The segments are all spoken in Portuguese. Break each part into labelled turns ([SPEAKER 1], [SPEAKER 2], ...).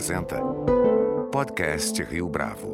[SPEAKER 1] apresenta Podcast Rio Bravo.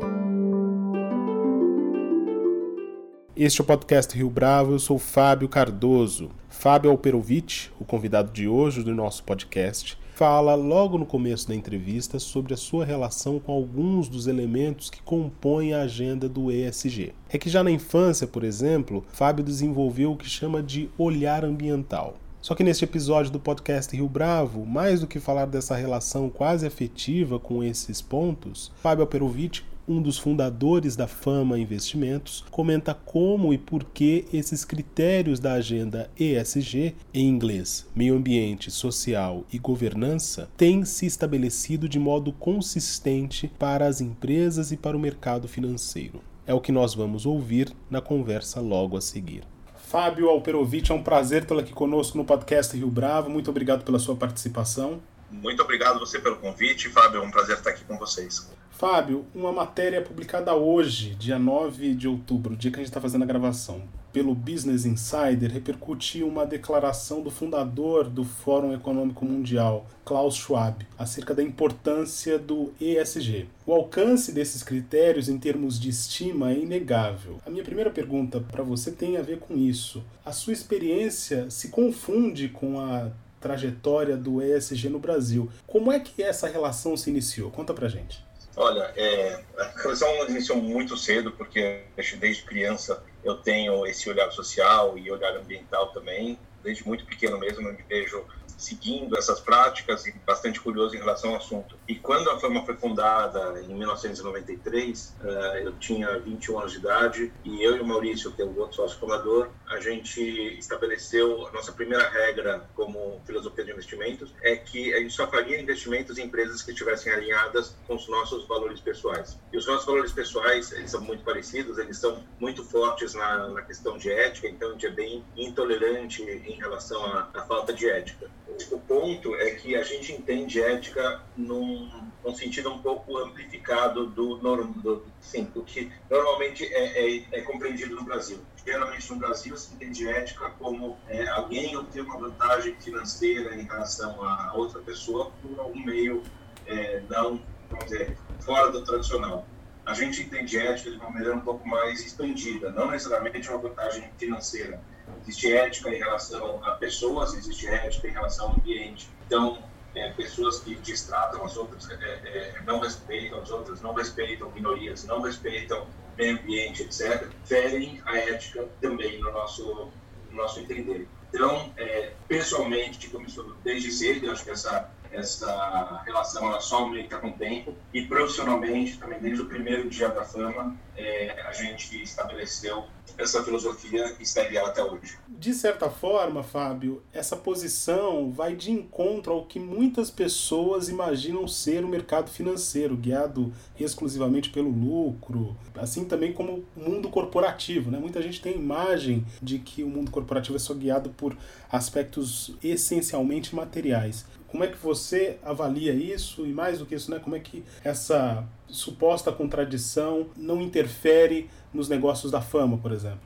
[SPEAKER 2] Este é o podcast Rio Bravo, eu sou Fábio Cardoso. Fábio Alperovitch, o convidado de hoje do nosso podcast, fala logo no começo da entrevista sobre a sua relação com alguns dos elementos que compõem a agenda do ESG. É que já na infância, por exemplo, Fábio desenvolveu o que chama de olhar ambiental. Só que neste episódio do podcast Rio Bravo, mais do que falar dessa relação quase afetiva com esses pontos, Fábio Perovic, um dos fundadores da Fama Investimentos, comenta como e por que esses critérios da agenda ESG, em inglês, meio ambiente, social e governança, têm se estabelecido de modo consistente para as empresas e para o mercado financeiro. É o que nós vamos ouvir na conversa logo a seguir. Fábio Alperovitch, é um prazer tê-lo aqui conosco no podcast Rio Bravo. Muito obrigado pela sua participação.
[SPEAKER 3] Muito obrigado você pelo convite, Fábio. É um prazer estar aqui com vocês.
[SPEAKER 2] Fábio, uma matéria publicada hoje, dia 9 de outubro, dia que a gente está fazendo a gravação, pelo Business Insider repercute uma declaração do fundador do Fórum Econômico Mundial, Klaus Schwab, acerca da importância do ESG. O alcance desses critérios em termos de estima é inegável. A minha primeira pergunta para você tem a ver com isso. A sua experiência se confunde com a trajetória do ESG no Brasil. Como é que essa relação se iniciou? Conta pra gente.
[SPEAKER 3] Olha, é, a relação iniciou muito cedo, porque desde criança eu tenho esse olhar social e olhar ambiental também. Desde muito pequeno mesmo eu me vejo seguindo essas práticas e bastante curioso em relação ao assunto. E quando a Fama foi fundada em 1993, eh, eu tinha 21 anos de idade e eu e o Maurício, que é o outro sócio fundador, a gente estabeleceu a nossa primeira regra como filosofia de investimentos é que a gente só faria investimentos em empresas que estivessem alinhadas com os nossos valores pessoais. E os nossos valores pessoais, eles são muito parecidos, eles são muito fortes na, na questão de ética, então a gente é bem intolerante em relação à, à falta de ética o ponto é que a gente entende ética num, num sentido um pouco amplificado do, do, sim, do que normalmente é, é, é, compreendido no Brasil. Geralmente no Brasil se entende ética como é, alguém obter uma vantagem financeira em relação a outra pessoa por algum meio é, não, vamos dizer, fora do tradicional. A gente entende ética de uma maneira um pouco mais expandida, não necessariamente uma vantagem financeira Existe ética em relação a pessoas, existe ética em relação ao ambiente. Então, é, pessoas que distratam as outras, é, é, não respeitam as outras, não respeitam minorias, não respeitam meio ambiente, etc., ferem a ética também no nosso, no nosso entender. Então, é, pessoalmente, começou desde cedo, eu acho que essa, essa relação ela só aumenta com o tempo, e profissionalmente, também desde o primeiro dia da fama, é, a gente estabeleceu essa filosofia e segue ela até hoje.
[SPEAKER 2] De certa forma, Fábio, essa posição vai de encontro ao que muitas pessoas imaginam ser o mercado financeiro, guiado exclusivamente pelo lucro, assim também como o mundo corporativo. Né? Muita gente tem a imagem de que o mundo corporativo é só guiado por aspectos essencialmente materiais. Como é que você avalia isso? E mais do que isso, né? como é que essa suposta contradição não interfere nos negócios da fama, por exemplo?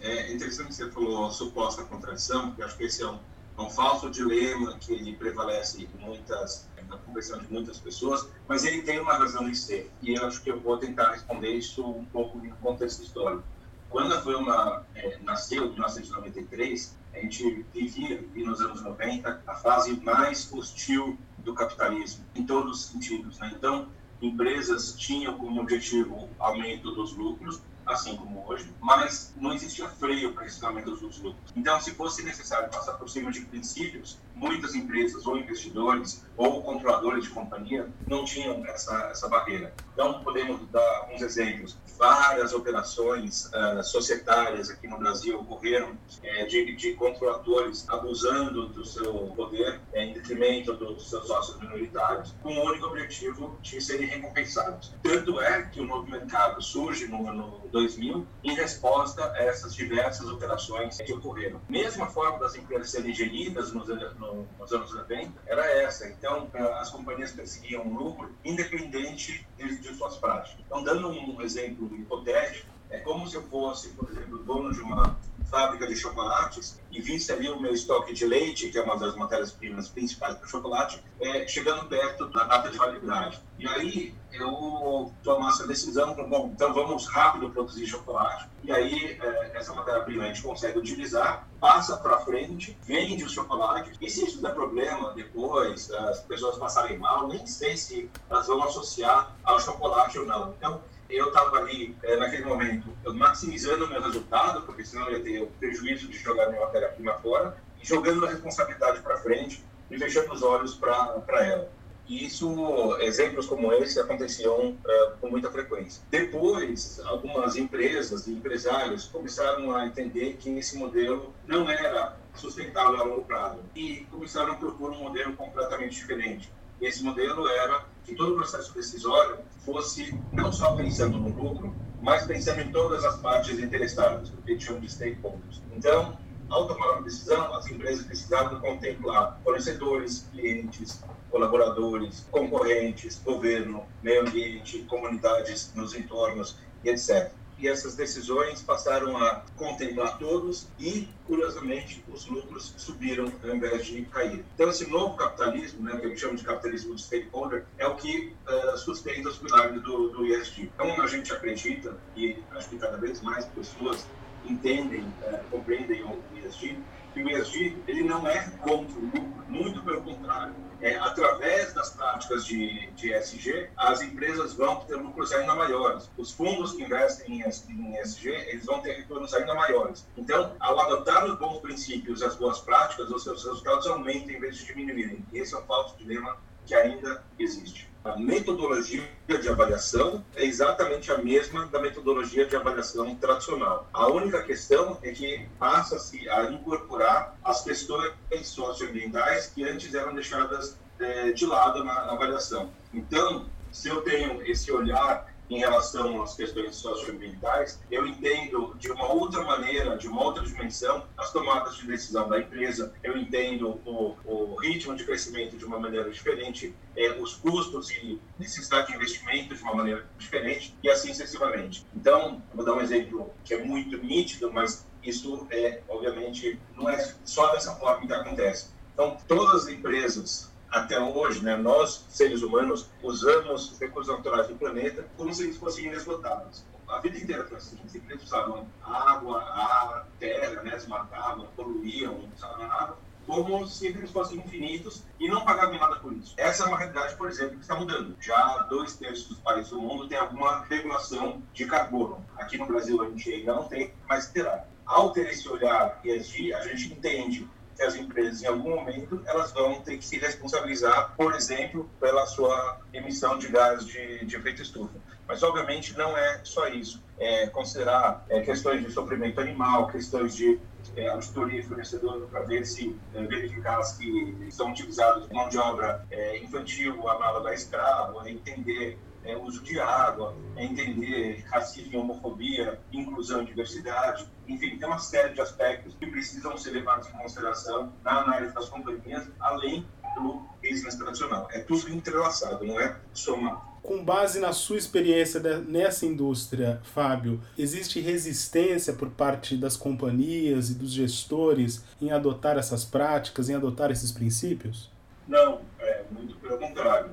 [SPEAKER 3] É interessante que você falou suposta contradição, porque acho que esse é um, é um falso dilema que ele prevalece em muitas, na conversão de muitas pessoas, mas ele tem uma razão de ser. E eu acho que eu vou tentar responder isso um pouco no contexto histórico. Quando a Fama é, nasceu, em 1993, a gente vivia, nos anos 90, a fase mais hostil do capitalismo, em todos os sentidos. Né? Então, empresas tinham como objetivo aumento dos lucros, assim como hoje, mas não existia freio para esse aumento dos lucros. Então, se fosse necessário passar por cima de princípios, muitas empresas ou investidores ou controladores de companhia não tinham essa, essa barreira. Então, podemos dar alguns exemplos. Várias operações uh, societárias aqui no Brasil ocorreram uh, de, de controladores abusando do seu poder uh, em detrimento dos seus sócios minoritários, com o único objetivo de serem recompensados. Tanto é que o novo mercado surge no ano 2000 em resposta a essas diversas operações que ocorreram. Mesma forma das empresas serem geridas nos, no, nos anos 90 era essa. Então, as companhias perseguiam um lucro independente de, de suas práticas. Então, dando um exemplo hipotético, É como se eu fosse, por exemplo, dono de uma fábrica de chocolates e visse ali o meu estoque de leite, que é uma das matérias-primas principais para chocolate, é, chegando perto da data de validade. E aí eu tomasse a decisão, bom, então vamos rápido produzir chocolate, e aí é, essa matéria-prima a gente consegue utilizar, passa para frente, vende o chocolate, e se isso der problema depois, as pessoas passarem mal, nem sei se elas vão associar ao chocolate ou não. Então, eu estava ali, é, naquele momento, maximizando o meu resultado, porque senão eu ia ter o prejuízo de jogar minha matéria-prima fora, e jogando a responsabilidade para frente e fechando os olhos para ela. E isso, exemplos como esse aconteciam é, com muita frequência. Depois, algumas empresas e empresários começaram a entender que esse modelo não era sustentável a longo prazo e começaram a propor um modelo completamente diferente. Esse modelo era que todo o processo decisório fosse não só pensando no lucro, mas pensando em todas as partes interessadas, o que a de stakeholders. Então, ao tomar uma decisão, as empresas precisavam contemplar fornecedores, clientes, colaboradores, concorrentes, governo, meio ambiente, comunidades nos entornos etc e essas decisões passaram a contemplar todos e, curiosamente, os lucros subiram ao invés de cair. Então, esse novo capitalismo, né, que eu chamo de capitalismo de stakeholder, é o que uh, sustenta os pilares do, do ESG. Então, a gente acredita, e acho que cada vez mais pessoas entendem, uh, compreendem o ESG, que o ESG ele não é contra o lucro, muito pelo contrário é, através das práticas de, de ESG, as empresas vão ter lucros ainda maiores. Os fundos que investem em ESG, eles vão ter retornos ainda maiores. Então, ao adotar os bons princípios e as boas práticas, os seus resultados aumentam em vez de diminuírem. Esse é um falso dilema que ainda existe. A metodologia de avaliação é exatamente a mesma da metodologia de avaliação tradicional. A única questão é que passa-se a incorporar as questões socioambientais que antes eram deixadas é, de lado na avaliação. Então, se eu tenho esse olhar em relação às questões socioambientais, eu entendo de uma outra maneira, de uma outra dimensão, as tomadas de decisão da empresa, eu entendo o, o ritmo de crescimento de uma maneira diferente, é, os custos e necessidade de investimento de uma maneira diferente, e assim sucessivamente. Então, vou dar um exemplo que é muito nítido, mas isso é, obviamente, não é só dessa forma que acontece. Então, todas as empresas até hoje, né, nós, seres humanos, usamos os recursos naturais do planeta como se eles fossem inesgotáveis. A vida inteira foi assim, simplesmente usavam água, ar, terra, né, desmatavam, poluíam, nada, como se eles fossem infinitos e não pagavam nada por isso. Essa é uma realidade, por exemplo, que está mudando. Já dois terços dos países do mundo têm alguma regulação de carbono. Aqui no Brasil a gente ainda não tem, mas terá. Ao ter esse olhar ESG, a gente entende que as empresas, em algum momento, elas vão ter que se responsabilizar, por exemplo, pela sua emissão de gás de, de efeito estufa. Mas, obviamente, não é só isso. É considerar é, questões de sofrimento animal, questões de é, auditoria fornecedor para ver se é, verificar que são utilizados mão de obra é, infantil, a escravo, é entender é, uso de água, é entender racismo e homofobia, inclusão e diversidade. Enfim, tem uma série de aspectos que precisam ser levados em consideração na análise das companhias, além do business tradicional. É tudo entrelaçado, não é somar.
[SPEAKER 2] Com base na sua experiência nessa indústria, Fábio, existe resistência por parte das companhias e dos gestores em adotar essas práticas, em adotar esses princípios?
[SPEAKER 3] Não, é muito pelo contrário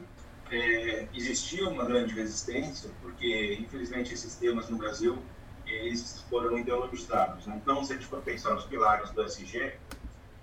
[SPEAKER 3] é, existia uma grande resistência, porque, infelizmente, esses temas no Brasil eles foram ideologizados. Né? Então, se a gente for pensar nos pilares do SG,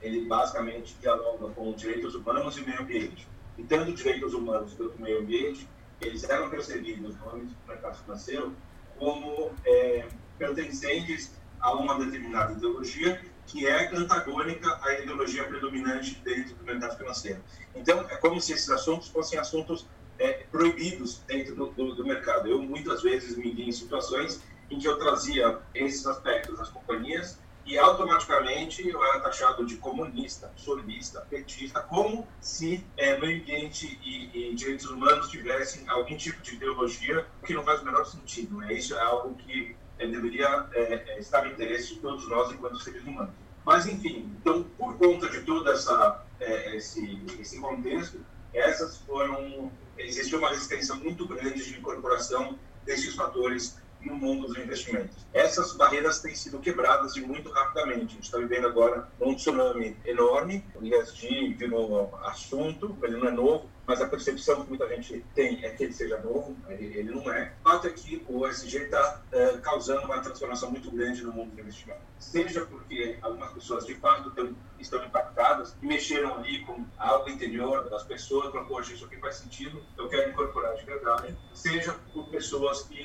[SPEAKER 3] ele basicamente dialoga com direitos humanos e meio ambiente. E tanto direitos humanos quanto meio ambiente, eles eram percebidos no âmbito do mercado financeiro como é, pertencentes a uma determinada ideologia que é antagônica à ideologia predominante dentro do mercado financeiro. Então, é como se esses assuntos fossem assuntos é, proibidos dentro do, do, do, mercado. Eu muitas vezes me vi em situações em que eu trazia esses aspectos das companhias e automaticamente eu era taxado de comunista, solista, petista, como se é, meio ambiente e, e, direitos humanos tivessem algum tipo de ideologia que não faz o menor sentido. Né? Isso é algo que é, deveria é, é, estar no interesse de todos nós enquanto seres humanos. Mas, enfim, então, por conta de todo essa, é, esse, esse contexto, essas foram existiu uma resistência muito grande de incorporação desses fatores no mundo dos investimentos. Essas barreiras têm sido quebradas de muito rapidamente. A gente está vivendo agora um tsunami enorme, o ESG virou assunto, ele não é novo, mas a percepção que muita gente tem é que ele seja novo, ele, ele não é. O fato é que o ESG está é, causando uma transformação muito grande no mundo do investimento. Seja porque algumas pessoas de fato tão, estão impactadas e mexeram ali com algo interior das pessoas, para poxa, isso aqui faz sentido, eu quero incorporar de verdade. Seja por pessoas que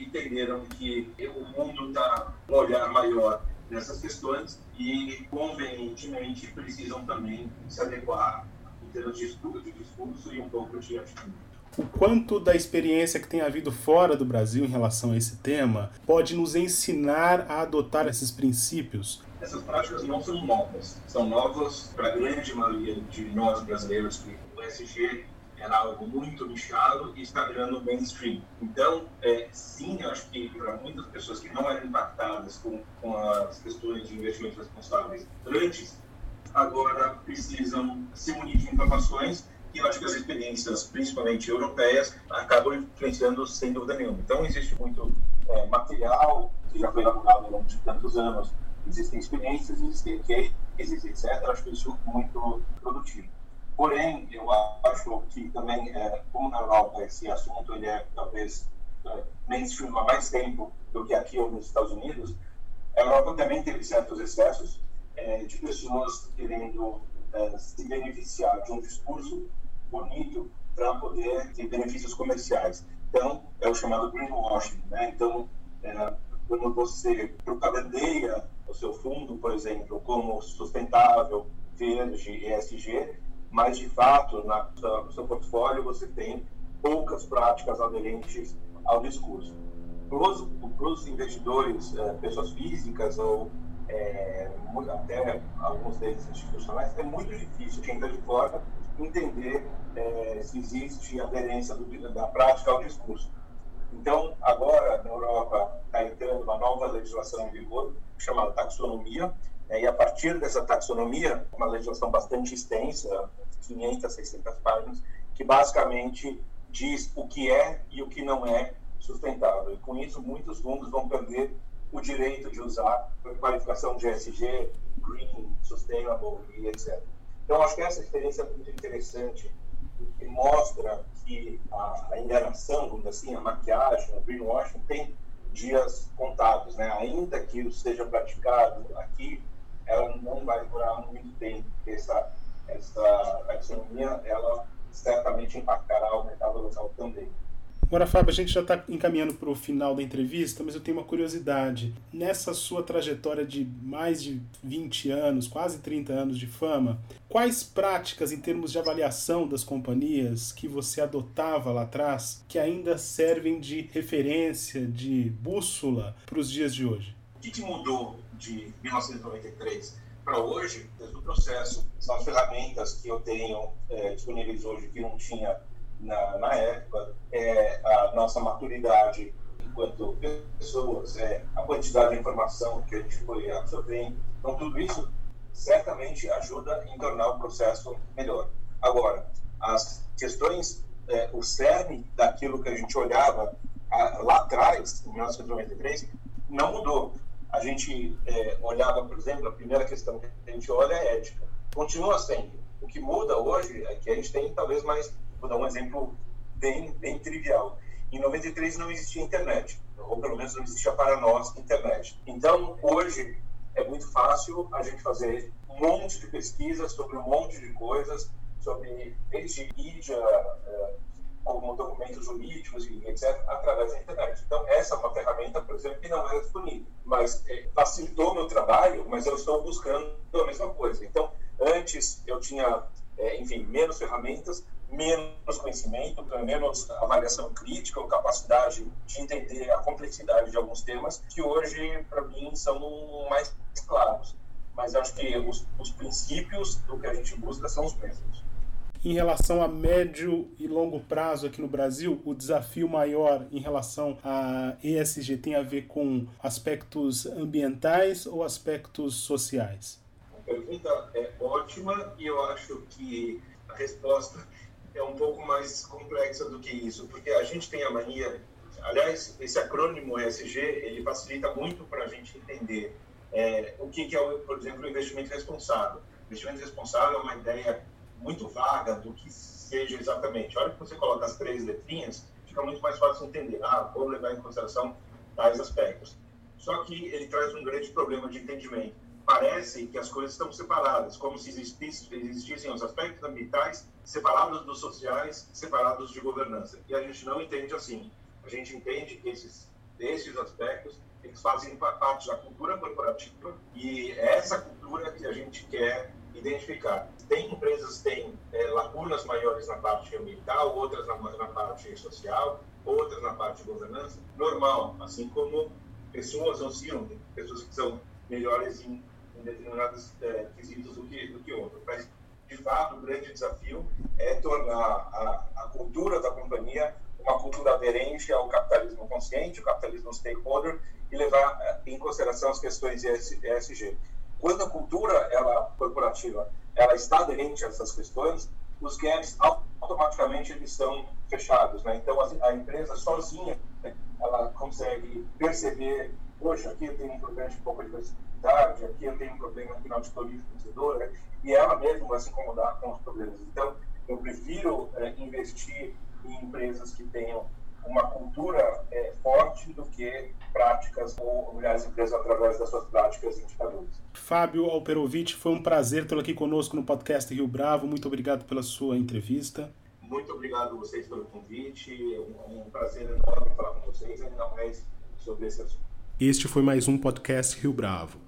[SPEAKER 3] entenderam que o mundo está um olhar maior nessas questões e convenientemente precisam também se adequar em termos de estudo, de discurso e um pouco de atitude.
[SPEAKER 2] O quanto da experiência que tem havido fora do Brasil em relação a esse tema pode nos ensinar a adotar esses princípios?
[SPEAKER 3] Essas práticas não são novas, são novas para a grande maioria de nós brasileiros que o SG era algo muito nichado e está virando mainstream. Então, é, sim, acho que para muitas pessoas que não eram impactadas com, com as questões de investimentos responsáveis antes, agora precisam se munir de informações e eu acho que as experiências, principalmente europeias, acabam influenciando sem dúvida nenhuma. Então, existe muito é, material que já foi elaborado ao longo de tantos anos, existem experiências, existem cases, etc. Acho que isso muito produtivo. Porém, eu acho que também, é, como na Europa esse assunto ele é talvez é, mainstream há mais tempo do que aqui ou nos Estados Unidos, a Europa também teve certos excessos é, de pessoas querendo é, se beneficiar de um discurso bonito para poder ter benefícios comerciais. Então, é o chamado greenwashing. Né? Então, é, quando você propagandeia o seu fundo, por exemplo, como sustentável, verde, ESG, mas de fato na, no seu portfólio você tem poucas práticas aderentes ao discurso. Para os investidores, é, pessoas físicas ou é, até alguns deles institucionais, é muito difícil quem está de fora entender é, se existe aderência do, da prática ao discurso. Então, agora, na Europa, está entrando uma nova legislação em vigor, chamada taxonomia, é, e a partir dessa taxonomia, uma legislação bastante extensa, 500, 600 páginas, que basicamente diz o que é e o que não é sustentável. E com isso, muitos fundos vão perder o direito de usar a qualificação de ESG, Green, Sustainable e etc. Então, acho que essa experiência é muito interessante e mostra que a, a enganação, assim, a maquiagem, o greenwashing tem dias contados, né? Ainda que isso seja praticado aqui, ela não vai durar muito tempo, essa, essa taxonomia, ela certamente impactará o mercado local também.
[SPEAKER 2] Agora, Fábio, a gente já está encaminhando para o final da entrevista, mas eu tenho uma curiosidade. Nessa sua trajetória de mais de 20 anos, quase 30 anos de fama, quais práticas em termos de avaliação das companhias que você adotava lá atrás que ainda servem de referência, de bússola para os dias de hoje?
[SPEAKER 3] O que, que mudou de 1993 para hoje? Desde o processo, são as ferramentas que eu tenho é, disponíveis hoje que não tinha na, na época, é, a nossa maturidade enquanto pessoas, é, a quantidade de informação que a gente foi absorvendo. Então, tudo isso certamente ajuda em tornar o processo melhor. Agora, as questões, é, o cerne daquilo que a gente olhava a, lá atrás, em 1993, não mudou. A gente é, olhava, por exemplo, a primeira questão que a gente olha é ética. Continua sendo. O que muda hoje é que a gente tem talvez mais Vou dar um exemplo bem, bem trivial. Em 93 não existia internet, ou pelo menos não existia para nós internet. Então, hoje é muito fácil a gente fazer um monte de pesquisas sobre um monte de coisas, sobre desde mídia, é, como documentos jurídicos e etc., através da internet. Então, essa é uma ferramenta, por exemplo, que não era disponível, mas é, facilitou meu trabalho, mas eu estou buscando a mesma coisa. Então, antes eu tinha, é, enfim, menos ferramentas, menos conhecimento, menos avaliação crítica ou capacidade de entender a complexidade de alguns temas, que hoje, para mim, são mais claros. Mas acho que os, os princípios do que a gente busca são os mesmos.
[SPEAKER 2] Em relação a médio e longo prazo aqui no Brasil, o desafio maior em relação a ESG tem a ver com aspectos ambientais ou aspectos sociais?
[SPEAKER 3] A pergunta é ótima e eu acho que a resposta é um pouco mais complexa do que isso, porque a gente tem a mania Aliás, esse acrônimo ESG ele facilita muito para a gente entender é, o que, que é, por exemplo, o investimento responsável. Investimento responsável é uma ideia muito vaga do que seja exatamente. A hora que você coloca as três letrinhas, fica muito mais fácil entender. Ah, vou levar em consideração tais aspectos. Só que ele traz um grande problema de entendimento. Parece que as coisas estão separadas, como se existissem os aspectos ambientais separados dos sociais, separados de governança. E a gente não entende assim. A gente entende que esses, esses aspectos eles fazem parte da cultura corporativa e é essa cultura que a gente quer identificar. Tem empresas que têm é, lacunas maiores na parte ambiental, outras na, na parte social, outras na parte de governança. Normal, assim como pessoas oscilam, pessoas que são melhores em, em determinados é, quesitos do que, do que outros. Mas, de fato, o grande desafio é tornar a, a cultura da companhia uma cultura aderente ao capitalismo consciente, o capitalismo stakeholder, e levar é, em consideração as questões ESG. Quando a cultura ela corporativa ela está aderente a essas questões, os gaps automaticamente eles são fechados, né? Então a, a empresa sozinha ela consegue perceber, poxa, aqui tenho um problema de diversidade, aqui eu tenho um problema de auditoria fornecedora, e ela mesma vai se incomodar com os problemas. Então eu prefiro é, investir em empresas que tenham uma cultura é, forte do que práticas ou olhar as empresas através das suas práticas e indicadores.
[SPEAKER 2] Fábio Alperovitch, foi um prazer tê-lo aqui conosco no podcast Rio Bravo. Muito obrigado pela sua entrevista.
[SPEAKER 3] Muito obrigado a vocês pelo convite. É um, um prazer enorme falar com vocês, ainda mais sobre esse assunto.
[SPEAKER 2] Este foi mais um podcast Rio Bravo.